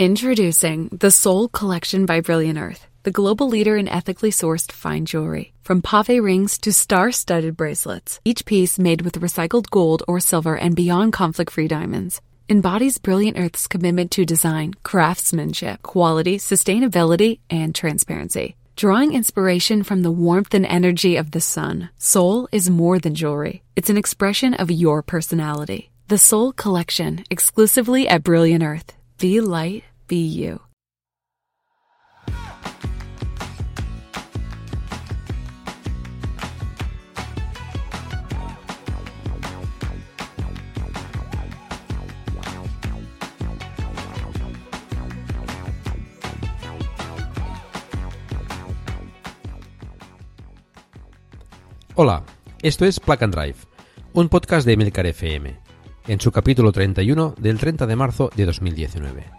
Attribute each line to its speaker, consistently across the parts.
Speaker 1: Introducing the Soul Collection by Brilliant Earth, the global leader in ethically sourced fine jewelry. From pave rings to star studded bracelets, each piece made with recycled gold or silver and beyond conflict free diamonds embodies Brilliant Earth's commitment to design, craftsmanship, quality, sustainability, and transparency. Drawing inspiration from the warmth and energy of the sun, Soul is more than jewelry. It's an expression of your personality. The Soul Collection, exclusively at Brilliant Earth. Be light, be you.
Speaker 2: Hola, esto es Plug and Drive, un podcast de Emilcar FM, en su capítulo 31 del 30 de marzo de 2019.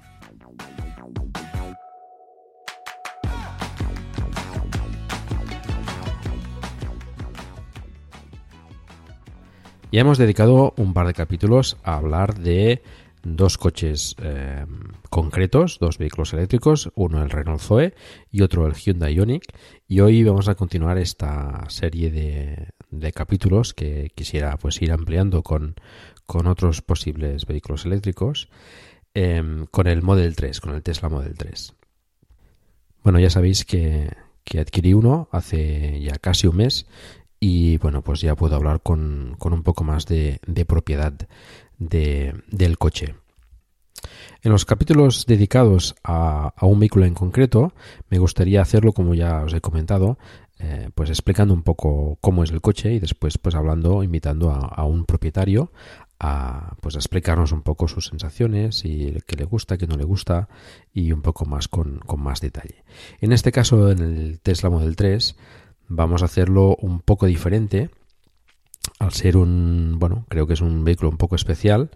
Speaker 2: Ya hemos dedicado un par de capítulos a hablar de dos coches eh, concretos, dos vehículos eléctricos, uno el Renault Zoe y otro el Hyundai Ioniq. Y hoy vamos a continuar esta serie de, capítulos que quisiera pues ir ampliando con, otros posibles vehículos eléctricos, em, con el Model 3, con el Tesla Model 3. Bueno, ya sabéis que, que adquirí uno hace ya casi un mes y bueno, pues ya puedo hablar con, un poco más de, propiedad del coche. En los capítulos dedicados a, un vehículo en concreto, me gustaría hacerlo, como ya os he comentado, eh, pues explicando un poco cómo es el coche y después pues hablando, invitando a, un propietario a pues a explicarnos un poco sus sensaciones y qué le gusta, qué no le gusta y un poco más con, con más detalle. En este caso, en el Tesla Model 3, vamos a hacerlo un poco diferente al ser un, bueno, creo que es un vehículo un poco especial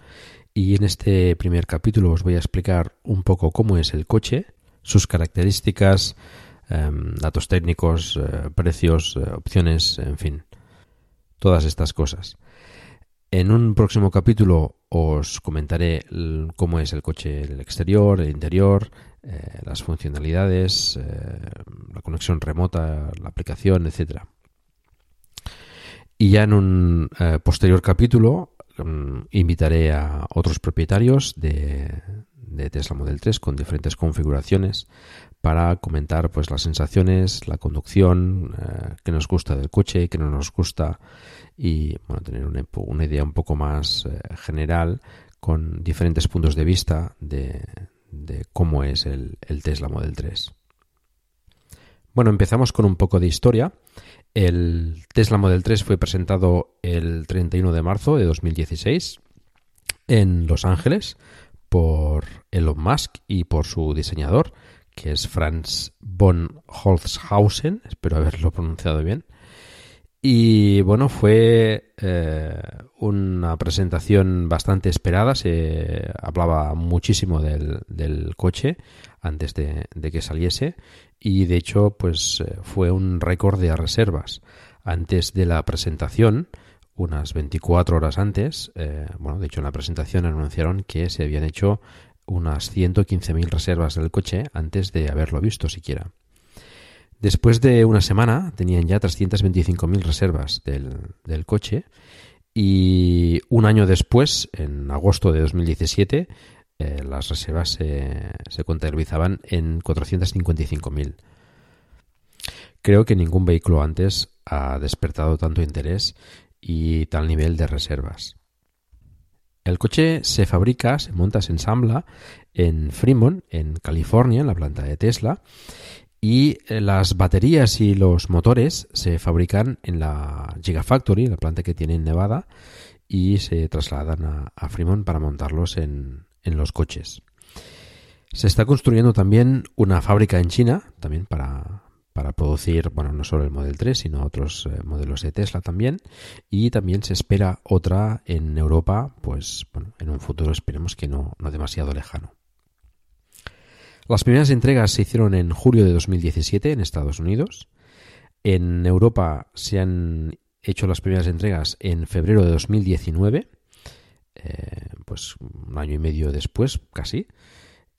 Speaker 2: y en este primer capítulo os voy a explicar un poco cómo es el coche, sus características, em, datos técnicos, eh, precios, eh, opciones, en fin, todas estas cosas. En un próximo capítulo os comentaré cómo es el coche, el exterior, el interior, eh, las funcionalidades, eh, la conexión remota, la aplicación, etcétera. Y ya en un eh, posterior capítulo mm, invitaré a otros propietarios de, Tesla Model 3 con diferentes configuraciones para comentar pues las sensaciones, la conducción, qué nos gusta del coche, qué no nos gusta y bueno, tener una, una idea un poco más general con diferentes puntos de vista de, de cómo es el, Tesla Model 3. Bueno, empezamos con un poco de historia. El Tesla Model 3 fue presentado el 31 de marzo de 2016 en Los Ángeles por Elon Musk y por su diseñador, que es Franz von Holzhausen, espero haberlo pronunciado bien. Y bueno, fue eh, una presentación bastante esperada. Se hablaba muchísimo del, coche antes de, que saliese. Y de hecho, pues eh, fue un récord de reservas. Antes de la presentación, unas 24 horas antes, eh, bueno, de hecho en la presentación anunciaron que se habían hecho unas 115.000 reservas del coche antes de haberlo visto siquiera. Después de una semana tenían ya 325.000 reservas del, coche y un año después, en agosto de 2017, eh, las reservas se, contabilizaban en 455.000. Creo que ningún vehículo antes ha despertado tanto interés y tal nivel de reservas. El coche se fabrica, se monta, se ensambla en Fremont, en California, en la planta de Tesla, y eh, las baterías y los motores se fabrican en la Gigafactory, la planta que tiene en Nevada, y se trasladan a, Fremont para montarlos en, los coches. Se está construyendo también una fábrica en China, también para, para producir, bueno, no solo el Model 3, sino otros eh, modelos de Tesla también. Y también se espera otra en Europa, pues bueno, en un futuro esperemos que no, no demasiado lejano. Las primeras entregas se hicieron en julio de 2017 en Estados Unidos. En Europa se han hecho las primeras entregas en febrero de 2019, eh, pues un año y medio después casi.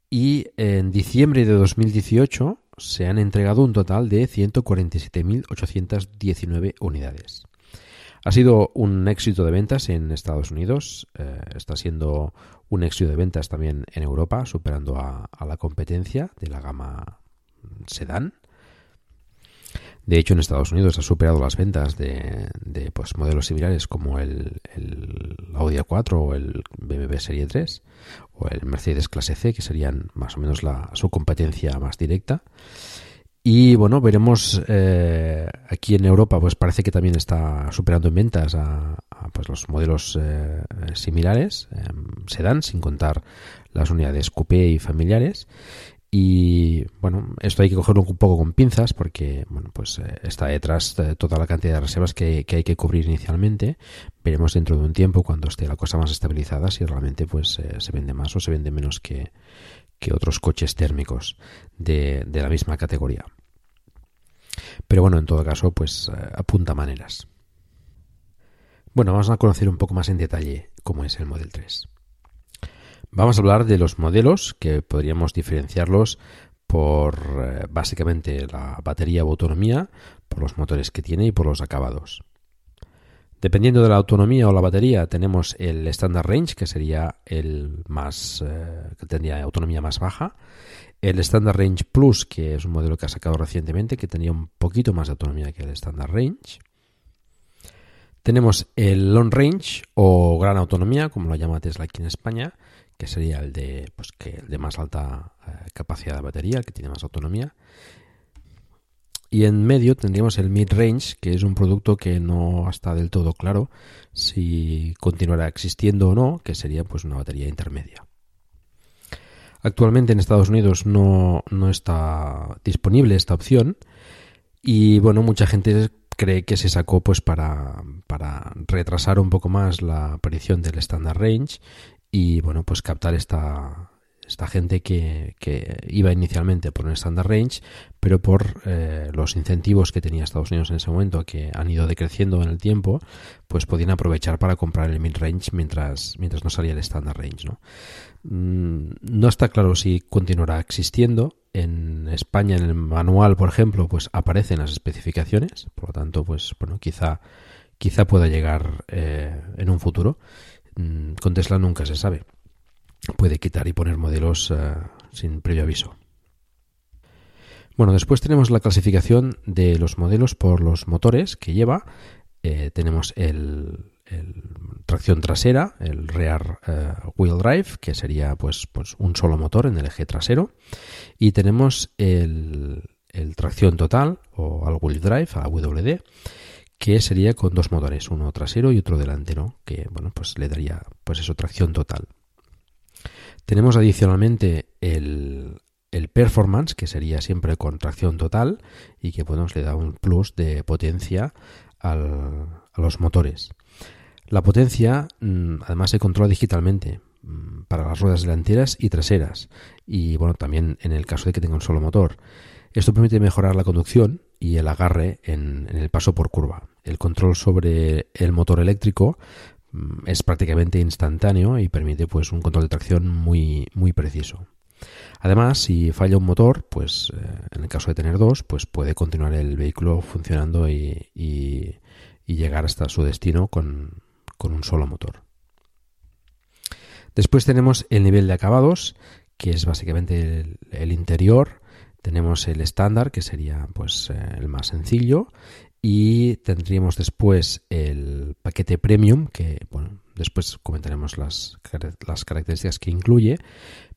Speaker 2: Y en diciembre de 2018 se han entregado un total de 147.819 unidades. Ha sido un éxito de ventas en Estados Unidos, eh, está siendo un éxito de ventas también en Europa, superando a, la competencia de la gama sedán. De hecho, en Estados Unidos ha superado las ventas de, pues, modelos similares como el, Audi A4 o el BMW Serie 3 o el Mercedes Clase C, que serían más o menos la, su competencia más directa. Y bueno, veremos eh, aquí en Europa, pues parece que también está superando en ventas a, pues los modelos eh, similares, eh, sedán, sin contar las unidades coupé y familiares. Y bueno, esto hay que cogerlo un poco con pinzas porque bueno, pues eh, está detrás de toda la cantidad de reservas que, hay que cubrir inicialmente. Veremos dentro de un tiempo, cuando esté la cosa más estabilizada, si realmente pues se vende más o se vende menos que, que otros coches térmicos de, de la misma categoría. Pero bueno, en todo caso, pues eh, apunta maneras. Bueno, vamos a conocer un poco más en detalle cómo es el Model 3. Vamos a hablar de los modelos que podríamos diferenciarlos por eh, básicamente la batería o autonomía, por los motores que tiene y por los acabados. Dependiendo de la autonomía o la batería, tenemos el Standard Range, que sería el más eh, que tendría autonomía más baja, el Standard Range Plus, que es un modelo que ha sacado recientemente, que tenía un poquito más de autonomía que el Standard Range. Tenemos el Long Range o Gran Autonomía, como lo llama Tesla aquí en España, que sería el de, pues, que el de más alta eh, capacidad de batería, que tiene más autonomía. Y en medio tendríamos el Mid Range, que es un producto que no está del todo claro si continuará existiendo o no, que sería pues una batería intermedia. Actualmente en Estados Unidos no, está disponible esta opción y bueno, mucha gente cree que se sacó pues para, para retrasar un poco más la aparición del Standard Range y bueno, pues captar esta, esta gente que, iba inicialmente por un Standard Range, pero por eh, los incentivos que tenía Estados Unidos en ese momento, que han ido decreciendo en el tiempo, pues podían aprovechar para comprar el mid range mientras, mientras no salía el Standard Range. ¿no? Mm, no está claro si continuará existiendo. En España, en el manual, por ejemplo, pues aparecen las especificaciones, por lo tanto, pues bueno, quizá, quizá pueda llegar eh, en un futuro. Mm, con Tesla nunca se sabe puede quitar y poner modelos eh, sin previo aviso. Bueno, después tenemos la clasificación de los modelos por los motores que lleva. Eh, tenemos el, tracción trasera, el rear eh, wheel drive, que sería pues, pues, un solo motor en el eje trasero. Y tenemos el, tracción total o al wheel drive, a WD, que sería con dos motores, uno trasero y otro delantero, que bueno, pues le daría pues eso, tracción total. Tenemos adicionalmente el, performance, que sería siempre con tracción total y que bueno, le da un plus de potencia a los motores. La potencia mm, además se controla digitalmente mm, para las ruedas delanteras y traseras y bueno, también en el caso de que tenga un solo motor. Esto permite mejorar la conducción y el agarre en, el paso por curva. El control sobre el motor eléctrico es prácticamente instantáneo y permite pues un control de tracción muy, muy preciso. Además, si falla un motor, pues eh, en el caso de tener dos, pues puede continuar el vehículo funcionando y, y, llegar hasta su destino con, con, un solo motor. Después tenemos el nivel de acabados, que es básicamente el, interior. Tenemos el estándar, que sería pues eh, el más sencillo, y tendríamos después el paquete premium, que bueno, después comentaremos las, las características que incluye,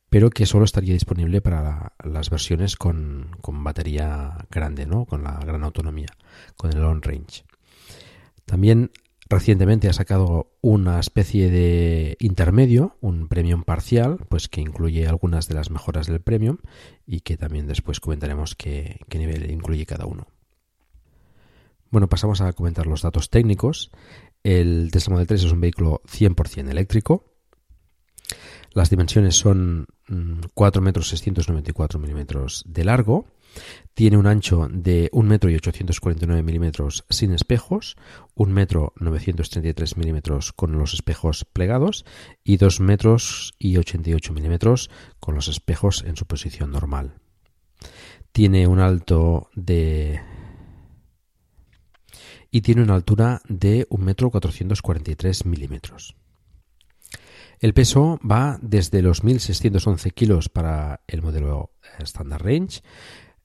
Speaker 2: pero que solo estaría disponible para las versiones con, batería grande, ¿no? con la gran autonomía, con el long range. También Recientemente ha sacado una especie de intermedio, un premium parcial, pues que incluye algunas de las mejoras del premium y que también después comentaremos qué, qué nivel incluye cada uno. Bueno, pasamos a comentar los datos técnicos. El Tesla Model 3 es un vehículo 100% eléctrico. Las dimensiones son 4 mm, metros 694 milímetros de largo tiene un ancho de 1 metro y 849 milímetros sin espejos, 1 metro 933 milímetros con los espejos plegados y 2 metros y 88 milímetros con los espejos en su posición normal. Tiene un alto de y tiene una altura de 1 metro 443 milímetros. El peso va desde los 1.611 kilos para el modelo Standard Range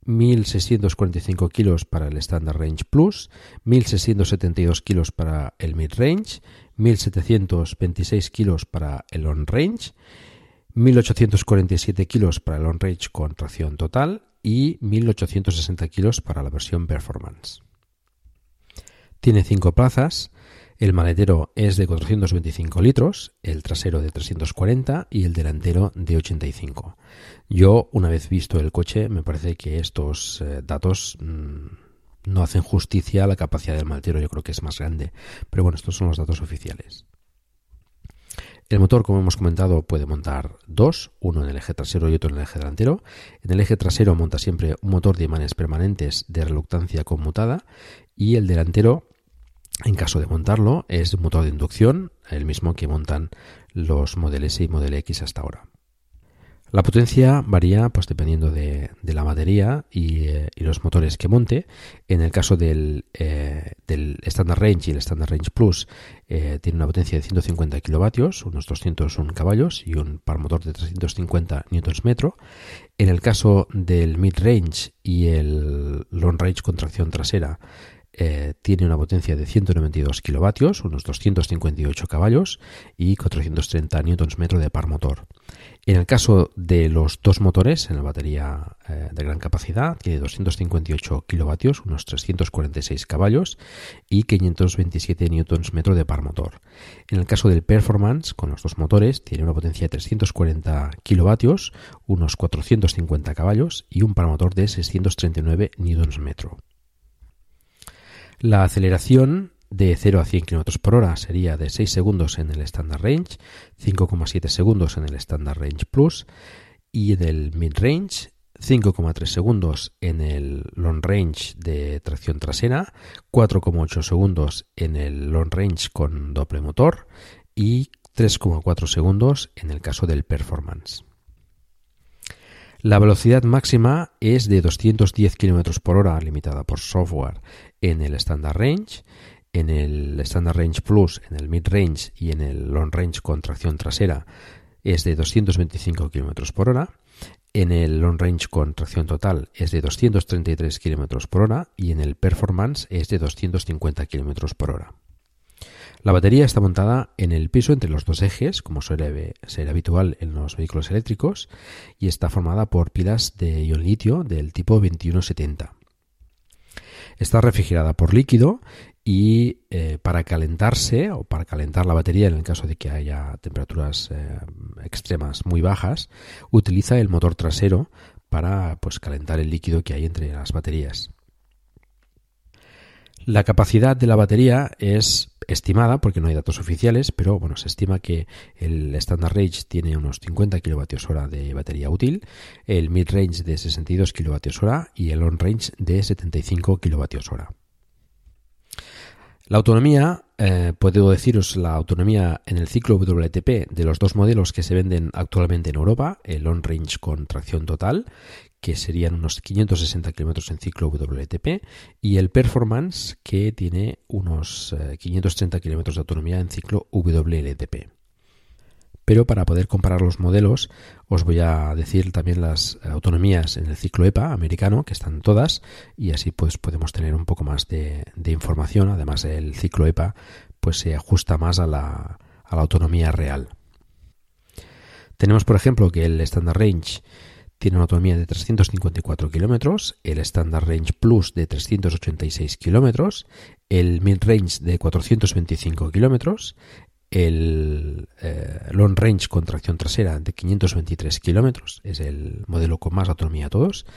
Speaker 2: 1.645 kilos para el Standard Range Plus, 1.672 kilos para el Mid Range, 1.726 kilos para el Long Range, 1.847 kilos para el Long Range con tracción total y 1.860 kilos para la versión Performance. Tiene 5 plazas, el maletero es de 425 litros, el trasero de 340 y el delantero de 85. Yo, una vez visto el coche, me parece que estos eh, datos mm, no hacen justicia a la capacidad del maletero. Yo creo que es más grande. Pero bueno, estos son los datos oficiales. El motor, como hemos comentado, puede montar dos, uno en el eje trasero y otro en el eje delantero. En el eje trasero monta siempre un motor de imanes permanentes de reluctancia conmutada y el delantero en caso de montarlo, es un motor de inducción, el mismo que montan los Model S y Model X hasta ahora. La potencia varía pues dependiendo de, la batería eh, y, los motores que monte. En el caso del, eh, Standard Range y el Standard Range Plus eh, tiene una potencia de 150 kilovatios, unos 201 caballos y un par motor de 350 Nm. En el caso del Mid Range y el Long Range con tracción trasera eh, tiene una potencia de 192 kilovatios, unos 258 caballos y 430 Nm de par motor. En el caso de los dos motores en la batería eh, de gran capacidad, tiene 258 kilovatios, unos 346 caballos y 527 Nm de par motor. En el caso del Performance, con los dos motores, tiene una potencia de 340 kilovatios, unos 450 caballos y un par motor de 639 Nm. La aceleración de 0 a 100 km por hora sería de 6 segundos en el Standard Range, 5,7 segundos en el Standard Range Plus y en el Mid Range 5,3 segundos en el Long Range de tracción trasera, 4,8 segundos en el Long Range con doble motor y 3,4 segundos en el caso del Performance. La velocidad máxima es de 210 km por hora, limitada por software, en el Standard Range, en el Standard Range Plus, en el Mid Range y en el Long Range con tracción trasera es de 225 km por hora. En el Long Range con tracción total es de 233 km por hora y en el Performance es de 250 km por hora. La batería está montada en el piso entre los dos ejes, como suele ser habitual en los vehículos eléctricos, y está formada por pilas de ion litio del tipo 2170. Está refrigerada por líquido y eh, para calentarse o para calentar la batería en el caso de que haya temperaturas eh, extremas muy bajas, utiliza el motor trasero para pues, calentar el líquido que hay entre las baterías. La capacidad de la batería es estimada, porque no hay datos oficiales, pero bueno, se estima que el Standard Range tiene unos 50 kWh de batería útil, el Mid Range de 62 kWh y el Long Range de 75 kWh. La autonomía, eh, puedo deciros la autonomía en el ciclo WLTP de los dos modelos que se venden actualmente en Europa, el Long Range con tracción total, que serían unos 560 kilómetros en ciclo WLTP, y el Performance, que tiene unos 530 eh, kilómetros de autonomía en ciclo WLTP. Pero para poder comparar los modelos, os voy a decir también las autonomías en el ciclo EPA americano, que están todas, y así pues podemos tener un poco más de, información. Además, el ciclo EPA pues se ajusta más a la, a la autonomía real. Tenemos, por ejemplo, que el Standard Range tiene una autonomía de 354 kilómetros, el Standard Range Plus de 386 kilómetros, el Mid Range de 425 kilómetros, el eh, Long Range con tracción trasera de 523 kilómetros, es el modelo con más autonomía de todos,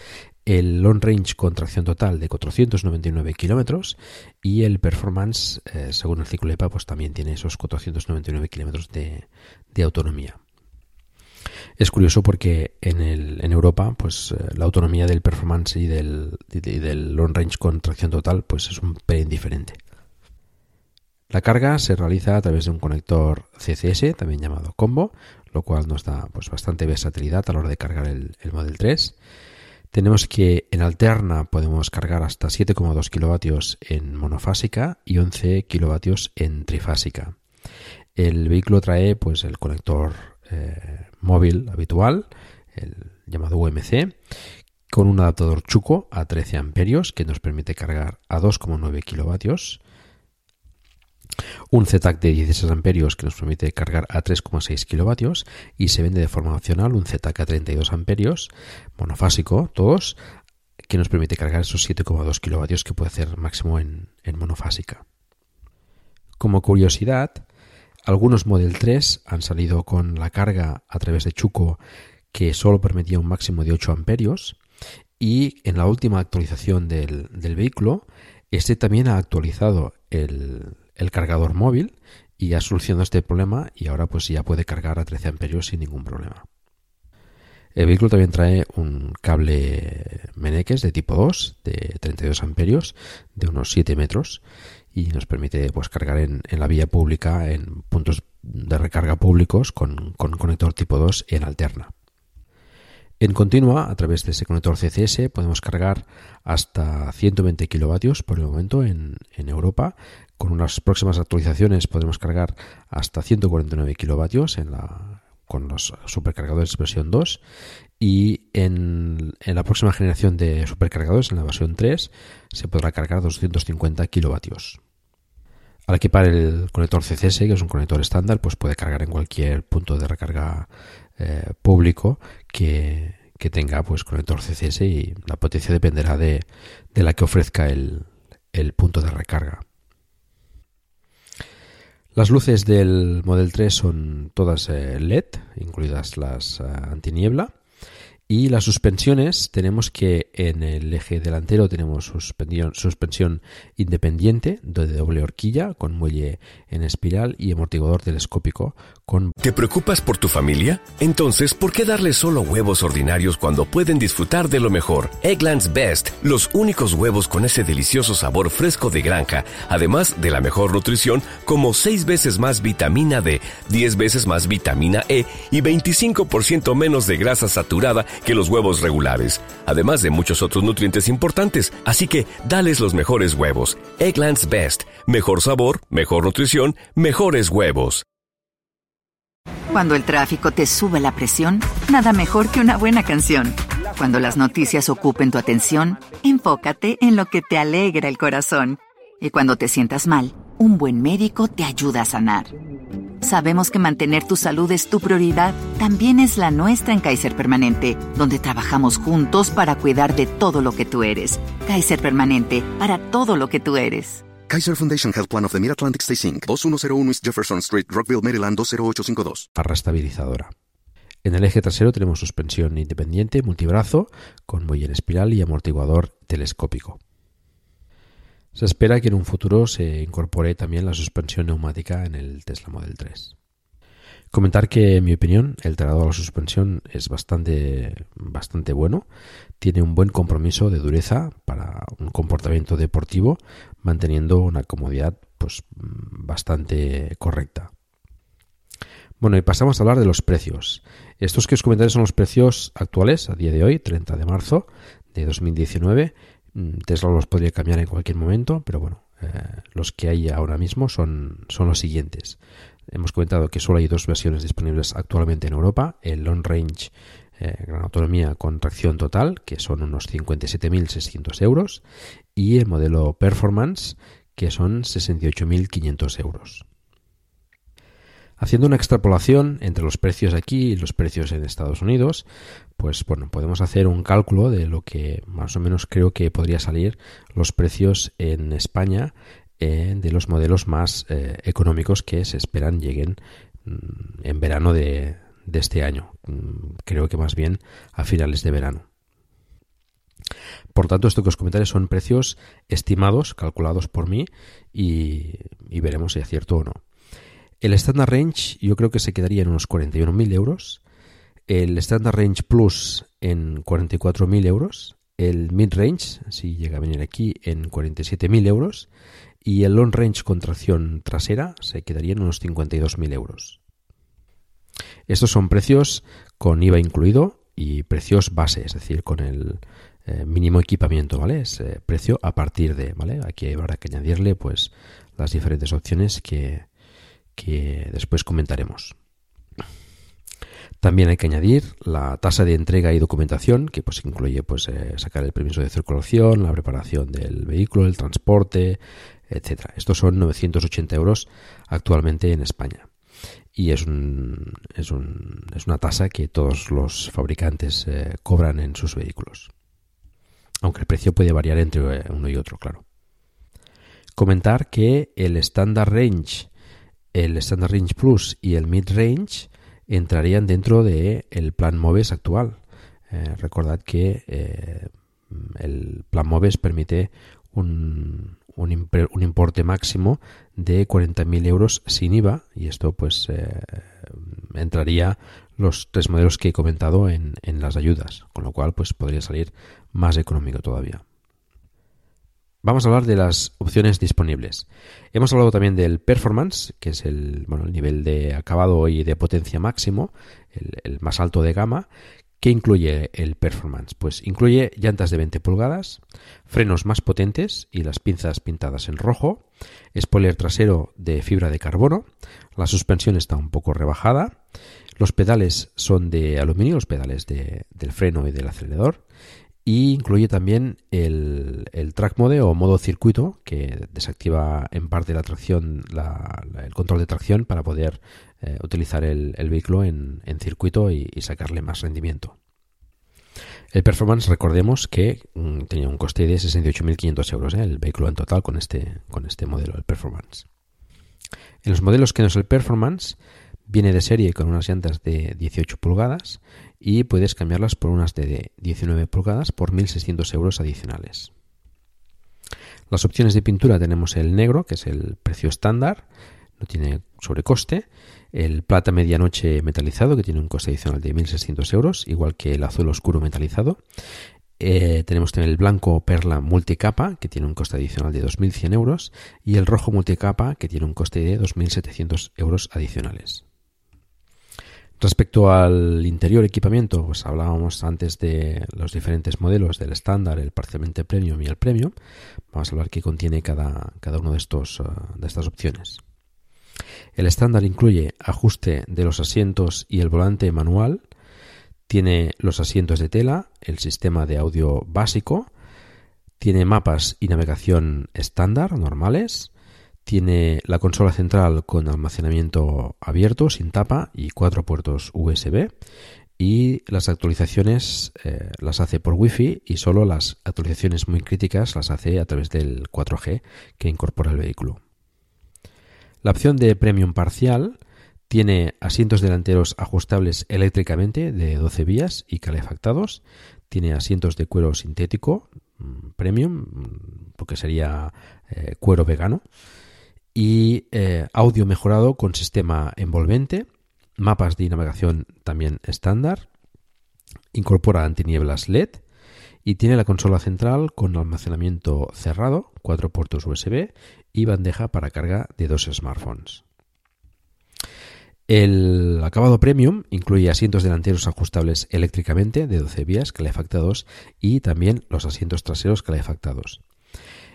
Speaker 2: el Long Range con tracción total de 499 kilómetros y el Performance, eh, según el ciclo EPA, pues también tiene esos 499 kilómetros de, autonomía. Es curioso porque en, el, en Europa, pues eh, la autonomía del Performance y del, y del Long Range con tracción total, pues es un pelín diferente. La carga se realiza a través de un conector CCS, también llamado combo, lo cual nos da pues, bastante versatilidad a la hora de cargar el, Model 3. Tenemos que en alterna podemos cargar hasta 7,2 kilovatios en monofásica y 11 kilovatios en trifásica. El vehículo trae pues el conector eh, móvil habitual, el llamado UMC, con un adaptador Chuco a 13 amperios que nos permite cargar a 2,9 kilovatios un ZTAC de 16 amperios que nos permite cargar a 3,6 kilovatios y se vende de forma opcional un ZTAC a 32 amperios monofásico, todos, que nos permite cargar esos 7,2 kilovatios que puede hacer máximo en, monofásica. Como curiosidad, algunos Model 3 han salido con la carga a través de Chuco que solo permitía un máximo de 8 amperios y en la última actualización del, vehículo este también ha actualizado el, el cargador móvil y ha solucionado este problema y ahora pues ya puede cargar a 13 amperios sin ningún problema. El vehículo también trae un cable Meneques de tipo 2 de 32 amperios de unos 7 metros y nos permite pues cargar en, la vía pública en puntos de recarga públicos con, con conector tipo 2 en alterna. En continua, a través de ese conector CCS, podemos cargar hasta 120 kilovatios por el momento en, en Europa con unas próximas actualizaciones podremos cargar hasta 149 kilovatios en la, con los supercargadores versión 2 y en, la próxima generación de supercargadores, en la versión 3, se podrá cargar 250 kilovatios. Al equipar el conector CCS, que es un conector estándar, pues puede cargar en cualquier punto de recarga eh, público que, tenga pues conector CCS y la potencia dependerá de, la que ofrezca el punto de recarga. Las luces del Model 3 son todas eh, LED, incluidas las eh, antiniebla. Y las suspensiones, tenemos que en el eje delantero tenemos suspensión, suspensión independiente de doble horquilla con muelle en espiral y amortiguador telescópico con...
Speaker 3: ¿Te preocupas por tu familia? Entonces, ¿por qué darles solo huevos ordinarios cuando pueden disfrutar de lo mejor? Eggland's Best, los únicos huevos con ese delicioso sabor fresco de granja, además de la mejor nutrición como 6 veces más vitamina D, 10 veces más vitamina E y 25% menos de grasa saturada que los huevos regulares, además de muchos otros nutrientes importantes. Así que dales los mejores huevos. Egglands Best. Mejor sabor, mejor nutrición, mejores huevos.
Speaker 4: Cuando el tráfico te sube la presión, nada mejor que una buena canción. Cuando las noticias ocupen tu atención, enfócate en lo que te alegra el corazón. Y cuando te sientas mal, un buen médico te ayuda a sanar. Sabemos que mantener tu salud es tu prioridad, también es la nuestra en Kaiser Permanente, donde trabajamos juntos para cuidar de todo lo que tú eres. Kaiser Permanente, para todo lo que tú eres.
Speaker 5: Kaiser Foundation Health Plan of the Mid-Atlantic Stay Inc. 2101 East Jefferson Street, Rockville, Maryland 20852.
Speaker 2: Barra estabilizadora. En el eje trasero tenemos suspensión independiente, multibrazo, con muelle en espiral y amortiguador telescópico. Se espera que en un futuro se incorpore también la suspensión neumática en el Tesla Model 3. Comentar que, en mi opinión, el tratado de la suspensión es bastante, bastante bueno. Tiene un buen compromiso de dureza para un comportamiento deportivo, manteniendo una comodidad pues, bastante correcta. Bueno, y pasamos a hablar de los precios. Estos que os comentaré son los precios actuales a día de hoy, 30 de marzo de 2019, Mm, Tesla los podría cambiar en cualquier momento, pero bueno, eh, los que hay ahora mismo son, son los siguientes. Hemos comentado que solo hay dos versiones disponibles actualmente en Europa, el Long Range eh, Gran Autonomía con tracción total, que son unos 57.600 euros, y el modelo Performance, que son 68.500 euros. Haciendo una extrapolación entre los precios aquí y los precios en Estados Unidos, pues bueno, podemos hacer un cálculo de lo que más o menos creo que podría salir los precios en España eh, de los modelos más eh, económicos que se esperan lleguen mm, en verano de, este año. Mm, creo que más bien a finales de verano. Por tanto, esto que os comentaré son precios estimados, calculados por mí, y, y veremos si acierto o no. El Standard Range yo creo que se quedaría en unos 41.000 euros. El Standard Range Plus en 44.000 euros. El Mid Range, si llega a venir aquí, en 47.000 euros. Y el Long Range con tracción trasera se quedaría en unos 52.000 euros. Estos son precios con IVA incluido y precios base, es decir, con el eh, mínimo equipamiento, ¿vale? Es eh, precio a partir de, ¿vale? Aquí habrá que añadirle, pues, las diferentes opciones que, que después comentaremos. También hay que añadir la tasa de entrega y documentación, que pues incluye pues eh, sacar el permiso de circulación, la preparación del vehículo, el transporte, etcétera. Estos son 980 euros actualmente en España. Y es, un, es, un, es una tasa que todos los fabricantes eh, cobran en sus vehículos. Aunque el precio puede variar entre uno y otro, claro. Comentar que el Standard Range el Standard Range Plus y el Mid Range entrarían dentro del el plan MOVES actual. Eh, recordad que eh, el plan MOVES permite un, un, importe máximo de 40.000 euros sin IVA y esto pues eh, entraría los tres modelos que he comentado en, en las ayudas, con lo cual pues podría salir más económico todavía. Vamos a hablar de las opciones disponibles. Hemos hablado también del performance, que es el, bueno, el nivel de acabado y de potencia máximo, el, más alto de gama. ¿Qué incluye el performance? Pues incluye llantas de 20 pulgadas, frenos más potentes y las pinzas pintadas en rojo, spoiler trasero de fibra de carbono, la suspensión está un poco rebajada, los pedales son de aluminio, los pedales del freno y del acelerador, y incluye también el, track mode o modo circuito que desactiva en parte la tracción, el control de tracción para poder eh, utilizar el, vehículo en, circuito y, sacarle más rendimiento. El Performance, recordemos que mm, tenía un coste de 68.500 euros, ¿eh? el vehículo en total con este, con este modelo, el Performance. En los modelos que no es el Performance, viene de serie con unas llantas de 18 pulgadas y puedes cambiarlas por unas de 19 pulgadas por 1.600 euros adicionales. Las opciones de pintura tenemos el negro, que es el precio estándar, no tiene sobrecoste, el plata medianoche metalizado, que tiene un coste adicional de 1.600 euros, igual que el azul oscuro metalizado. Eh, tenemos también el blanco perla multicapa, que tiene un coste adicional de 2.100 euros, y el rojo multicapa, que tiene un coste de 2.700 euros adicionales. Respecto al interior equipamiento, pues hablábamos antes de los diferentes modelos del estándar, el parcialmente premium y el premium. Vamos a hablar qué contiene cada, cada uno de, estos, uh, de estas opciones. El estándar incluye ajuste de los asientos y el volante manual. Tiene los asientos de tela, el sistema de audio básico. Tiene mapas y navegación estándar normales tiene la consola central con almacenamiento abierto, sin tapa y cuatro puertos USB. Y las actualizaciones eh, las hace por Wi-Fi y solo las actualizaciones muy críticas las hace a través del 4G que incorpora el vehículo. La opción de Premium parcial tiene asientos delanteros ajustables eléctricamente de 12 vías y calefactados. Tiene asientos de cuero sintético mm, premium, mm, porque sería eh, cuero vegano y eh, audio mejorado con sistema envolvente, mapas de navegación también estándar, incorpora antinieblas LED y tiene la consola central con almacenamiento cerrado, cuatro puertos USB y bandeja para carga de dos smartphones. El acabado premium incluye asientos delanteros ajustables eléctricamente de 12 vías calefactados y también los asientos traseros calefactados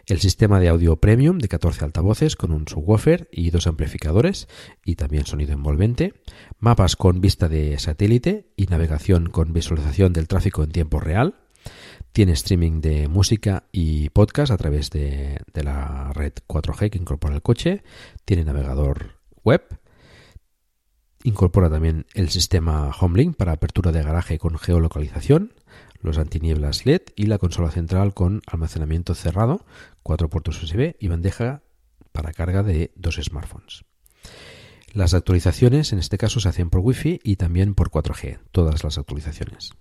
Speaker 2: el sistema de audio premium de 14 altavoces con un subwoofer y dos amplificadores y también sonido envolvente, mapas con vista de satélite y navegación con visualización del tráfico en tiempo real, tiene streaming de música y podcast a través de, la red 4G que incorpora el coche, tiene navegador web, Incorpora también el sistema Homelink para apertura de garaje con geolocalización, los antinieblas LED y la consola central con almacenamiento cerrado, cuatro puertos USB y bandeja para carga de dos smartphones. Las actualizaciones en este caso se hacen por Wi-Fi y también por 4G, todas las actualizaciones.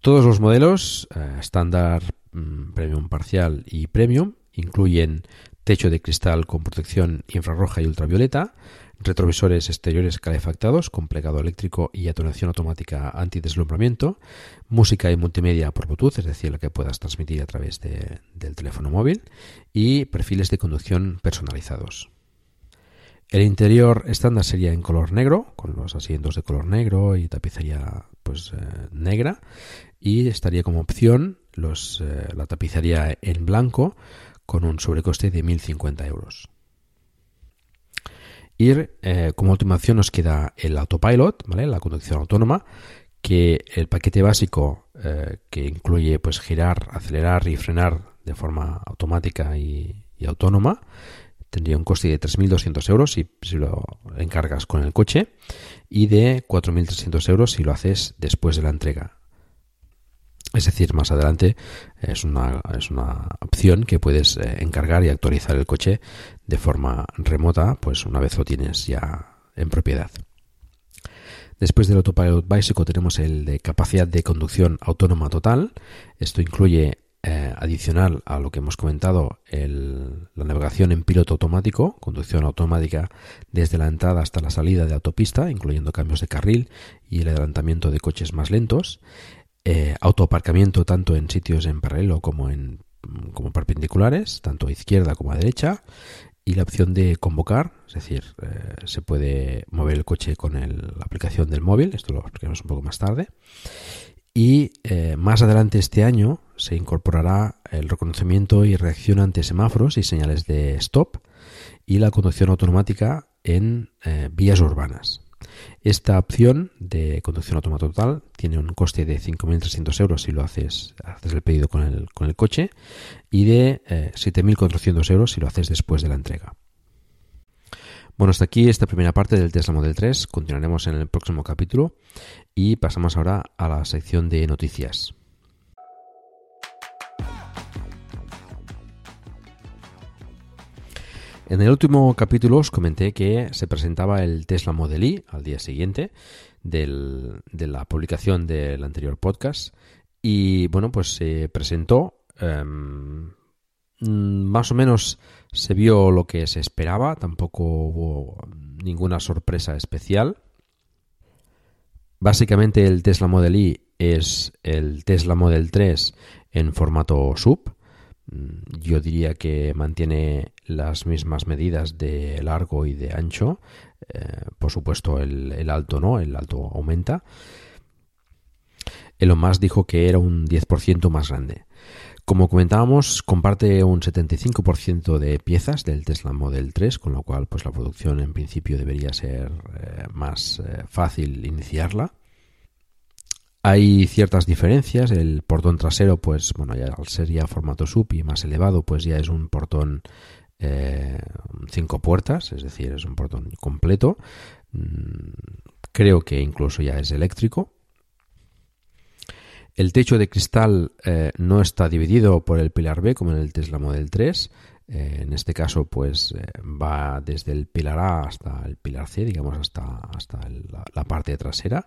Speaker 2: Todos los modelos eh, estándar, mm, premium parcial y premium incluyen techo de cristal con protección infrarroja y ultravioleta, retrovisores exteriores calefactados con plegado eléctrico y atonación automática antideslumbramiento, música y multimedia por Bluetooth, es decir, la que puedas transmitir a través del teléfono móvil, y perfiles de conducción personalizados. El interior estándar sería en color negro, con los asientos de color negro y tapicería pues eh, negra, y estaría como opción los, eh, la tapicería en blanco con un sobrecoste de 1.050 euros. Y eh, como última opción nos queda el autopilot, ¿vale? la conducción autónoma, que el paquete básico eh, que incluye pues girar, acelerar y frenar de forma automática y, autónoma tendría un coste de 3.200 euros si, si, lo encargas con el coche y de 4.300 euros si lo haces después de la entrega. Es decir, más adelante es una, es una opción que puedes eh, encargar y actualizar el coche de forma remota, pues una vez lo tienes ya en propiedad. Después del Autopilot básico tenemos el de capacidad de conducción autónoma total. Esto incluye eh, adicional a lo que hemos comentado la navegación en piloto automático, conducción automática desde la entrada hasta la salida de autopista, incluyendo cambios de carril y el adelantamiento de coches más lentos eh, autoaparcamiento tanto en sitios en paralelo como en como perpendiculares, tanto a izquierda como a derecha, y la opción de convocar, es decir, eh, se puede mover el coche con la aplicación del móvil, esto lo explicaremos un poco más tarde. Y eh, más adelante este año se incorporará el reconocimiento y reacción ante semáforos y señales de stop y la conducción automática en eh, vías urbanas. Esta opción de conducción autónoma total tiene un coste de 5.300 euros si lo haces, haces el pedido con el, con el coche y de 7.400 eh, euros si lo haces después de la entrega. Bueno, hasta aquí esta primera parte del Tesla Model 3. Continuaremos en el próximo capítulo y pasamos ahora a la sección de noticias. En el último capítulo os comenté que se presentaba el Tesla Model Y al día siguiente de la publicación del anterior podcast y bueno, pues se presentó em, más o menos se vio lo que se esperaba, tampoco hubo ninguna sorpresa especial. Básicamente el Tesla Model Y es el Tesla Model 3 en formato sub, Mm, yo diría que mantiene las mismas medidas de largo y de ancho. Eh, por supuesto, el, alto no, el alto aumenta. Elon Musk dijo que era un 10% más grande. Como comentábamos, comparte un 75% de piezas del Tesla Model 3, con lo cual pues la producción en principio debería ser eh, más eh, fácil iniciarla. Hay ciertas diferencias. El portón trasero, pues, bueno, ya al ser ya formato sub y más elevado, pues ya es un portón eh, cinco puertas, es decir, es un portón completo. Mm, creo que incluso ya es eléctrico. El techo de cristal eh, no está dividido por el pilar B como en el Tesla Model 3. Eh, en este caso, pues va desde el pilar A hasta el pilar C, digamos, hasta, hasta la parte trasera.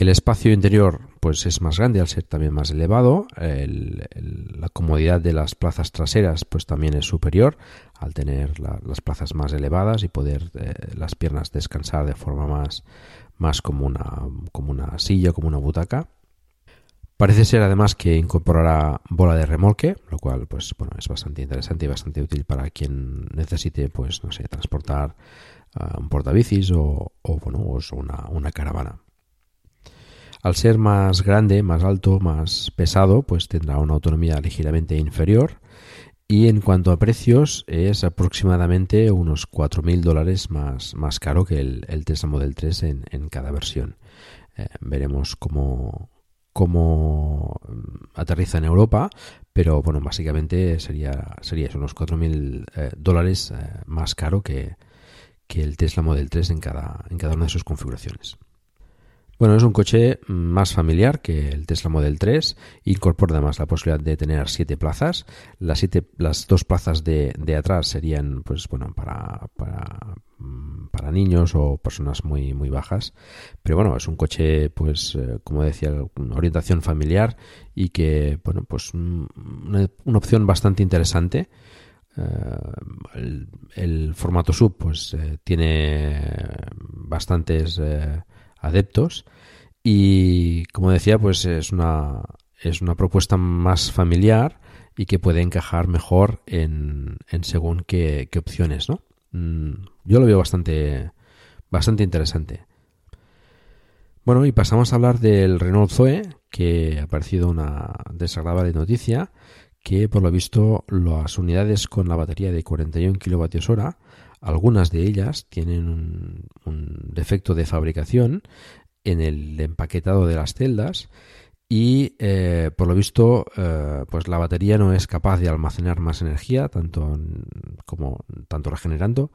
Speaker 2: El espacio interior pues es más grande al ser también más elevado. la comodidad de las plazas traseras pues también es superior al tener las plazas más elevadas y poder eh, las piernas descansar de forma más, más como, una, como una silla, como una butaca. Parece ser además que incorporará bola de remolque, lo cual pues bueno es bastante interesante y bastante útil para quien necesite pues no sé transportar ah, un portabicis o, o bueno una, una caravana. Al ser más grande, más alto, más pesado, pues tendrá una autonomía ligeramente inferior. Y en cuanto a precios, es aproximadamente unos 4.000 dólares más, más caro que el, Tesla Model 3 en, cada versión. Eh, veremos cómo, cómo aterriza en Europa, pero bueno, básicamente sería, sería unos 4.000 eh, dólares eh, más caro que, que el Tesla Model 3 en cada, en cada una de sus configuraciones. Bueno, es un coche más familiar que el Tesla Model 3. Incorpora además la posibilidad de tener siete plazas. Las, siete, las dos plazas de, de atrás serían, pues bueno, para, para, mm, para, niños o personas muy, muy bajas. Pero bueno, es un coche, pues, eh, como decía, una orientación familiar y que, bueno, pues mm, una, una opción bastante interesante. El, el, formato sub, pues, eh, tiene bastantes eh, adeptos. Y como decía pues es una es una propuesta más familiar y que puede encajar mejor en, en según qué, qué, opciones no mm, yo lo veo bastante bastante interesante. Bueno y pasamos a hablar del Renault Zoe que ha parecido una desagradable noticia que por lo visto las unidades con la batería de 41 kWh algunas de ellas tienen un, defecto de fabricación en el empaquetado de las celdas y eh, por lo visto eh, pues la batería no es capaz de almacenar más energía tanto como tanto regenerando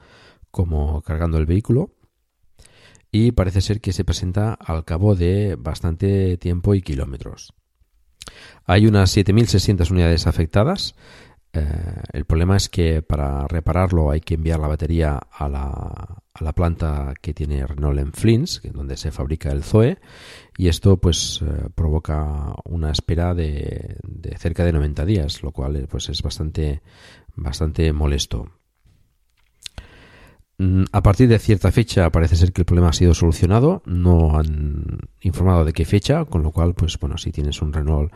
Speaker 2: como cargando el vehículo y parece ser que se presenta al cabo de bastante tiempo y kilómetros. Hay unas 7.600 unidades afectadas eh, el problema es que para repararlo hay que enviar la batería a la, a la planta que tiene Renault en Flins, donde se fabrica el Zoe, y esto pues eh, provoca una espera de, de, cerca de 90 días, lo cual eh, pues es bastante, bastante molesto. Mm, a partir de cierta fecha parece ser que el problema ha sido solucionado, no han informado de qué fecha, con lo cual, pues bueno, si tienes un Renault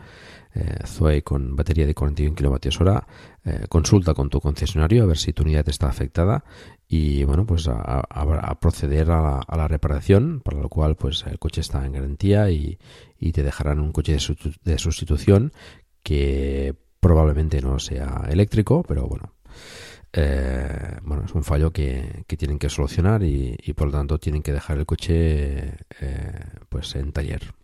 Speaker 2: eh, Zoe con batería de 41 kWh, eh, consulta con tu concesionario a ver si tu unidad está afectada y bueno, pues a, a, proceder a la, reparación, para lo cual pues el coche está en garantía y, y te dejarán un coche de, de, sustitución que probablemente no sea eléctrico, pero bueno. Eh, bueno, es un fallo que, que tienen que solucionar y, y, por lo tanto tienen que dejar el coche eh, pues en taller.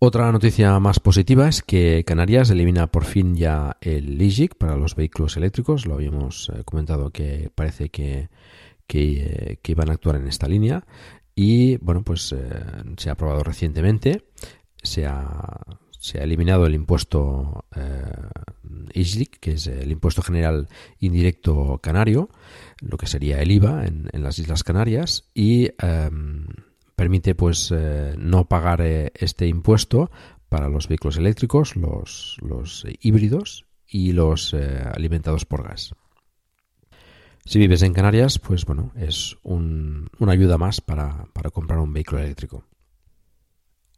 Speaker 2: Otra noticia más positiva es que Canarias elimina por fin ya el LIGIC para los vehículos eléctricos. Lo habíamos eh, comentado que parece que, que, iban a actuar en esta línea. Y bueno, pues se ha aprobado recientemente. Se ha, se ha eliminado el impuesto eh, ISIC, que es el impuesto general indirecto canario, lo que sería el IVA en, las Islas Canarias. Y. Eh, permite pues eh, no pagar eh, este impuesto para los vehículos eléctricos, los, híbridos y los eh, alimentados por gas. Si vives en Canarias, pues bueno, es un, una ayuda más para, para, comprar un vehículo eléctrico.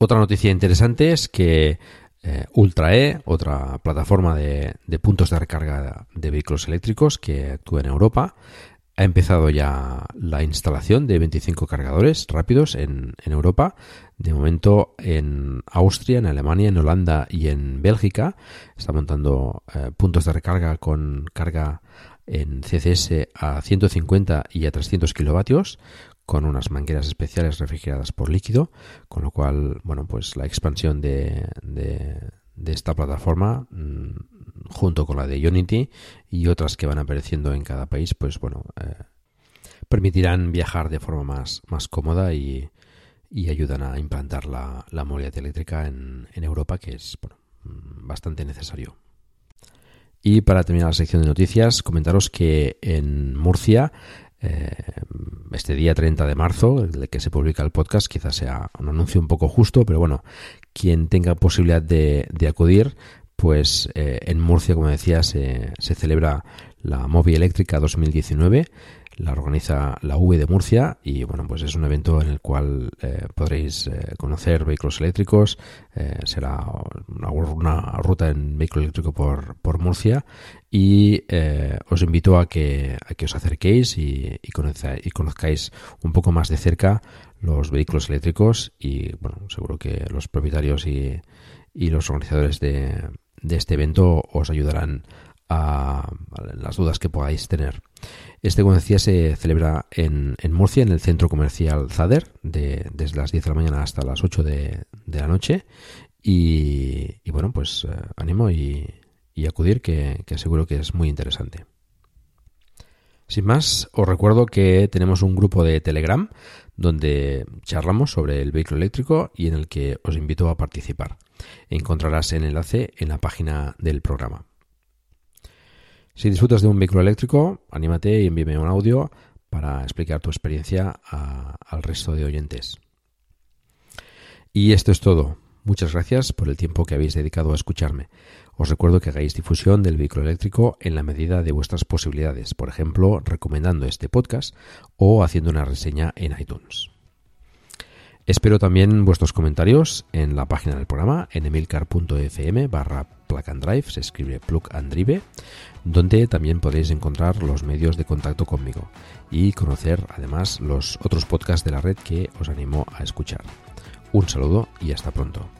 Speaker 2: Otra noticia interesante es que eh, UltraE, otra plataforma de, puntos de recarga de vehículos eléctricos que actúa en Europa, ha empezado ya la instalación de 25 cargadores rápidos en, en, Europa. De momento en Austria, en Alemania, en Holanda y en Bélgica. Está montando eh, puntos de recarga con carga en CCS a 150 y a 300 kilovatios con unas mangueras especiales refrigeradas por líquido, con lo cual, bueno, pues la expansión de, de, esta plataforma mmm, junto con la de Unity y otras que van apareciendo en cada país, pues bueno, eh, permitirán viajar de forma más, más cómoda y, y ayudan a implantar la, la movilidad eléctrica en, en, Europa, que es bueno, bastante necesario. Y para terminar la sección de noticias, comentaros que en Murcia, este día 30 de marzo, el que se publica el podcast, quizás sea un anuncio un poco justo, pero bueno, quien tenga posibilidad de, de acudir pues eh, en Murcia, como decía, se, se, celebra la Movi Eléctrica 2019, la organiza la V de Murcia y bueno, pues es un evento en el cual eh, podréis eh, conocer vehículos eléctricos, eh, será una, una, ruta en vehículo eléctrico por, por Murcia y os invito a que, a que os acerquéis y, conozcáis, y conozcáis un poco más de cerca los vehículos eléctricos y bueno, seguro que los propietarios y, y los organizadores de, de este evento os ayudarán a, las dudas que podáis tener. Este, como decía, se celebra en, Murcia, en el centro comercial Zader, de, desde las 10 de la mañana hasta las 8 de, la noche. Y, bueno, pues eh, animo y, y acudir, que, que seguro que es muy interesante. Sin más, os recuerdo que tenemos un grupo de Telegram donde charlamos sobre el vehículo eléctrico y en el que os invito a participar. Encontrarás el enlace en la página del programa. Si disfrutas de un vehículo eléctrico, anímate y envíame un audio para explicar tu experiencia al resto de oyentes. Y esto es todo. Muchas gracias por el tiempo que habéis dedicado a escucharme. Os recuerdo que hagáis difusión del vehículo eléctrico en la medida de vuestras posibilidades, por ejemplo, recomendando este podcast o haciendo una reseña en iTunes. Espero también vuestros comentarios en la página del programa en emilcar.fm barra plug and drive, se escribe plug and drive, donde también podéis encontrar los medios de contacto conmigo y conocer además los otros podcasts de la red que os animo a escuchar. Un saludo y hasta pronto.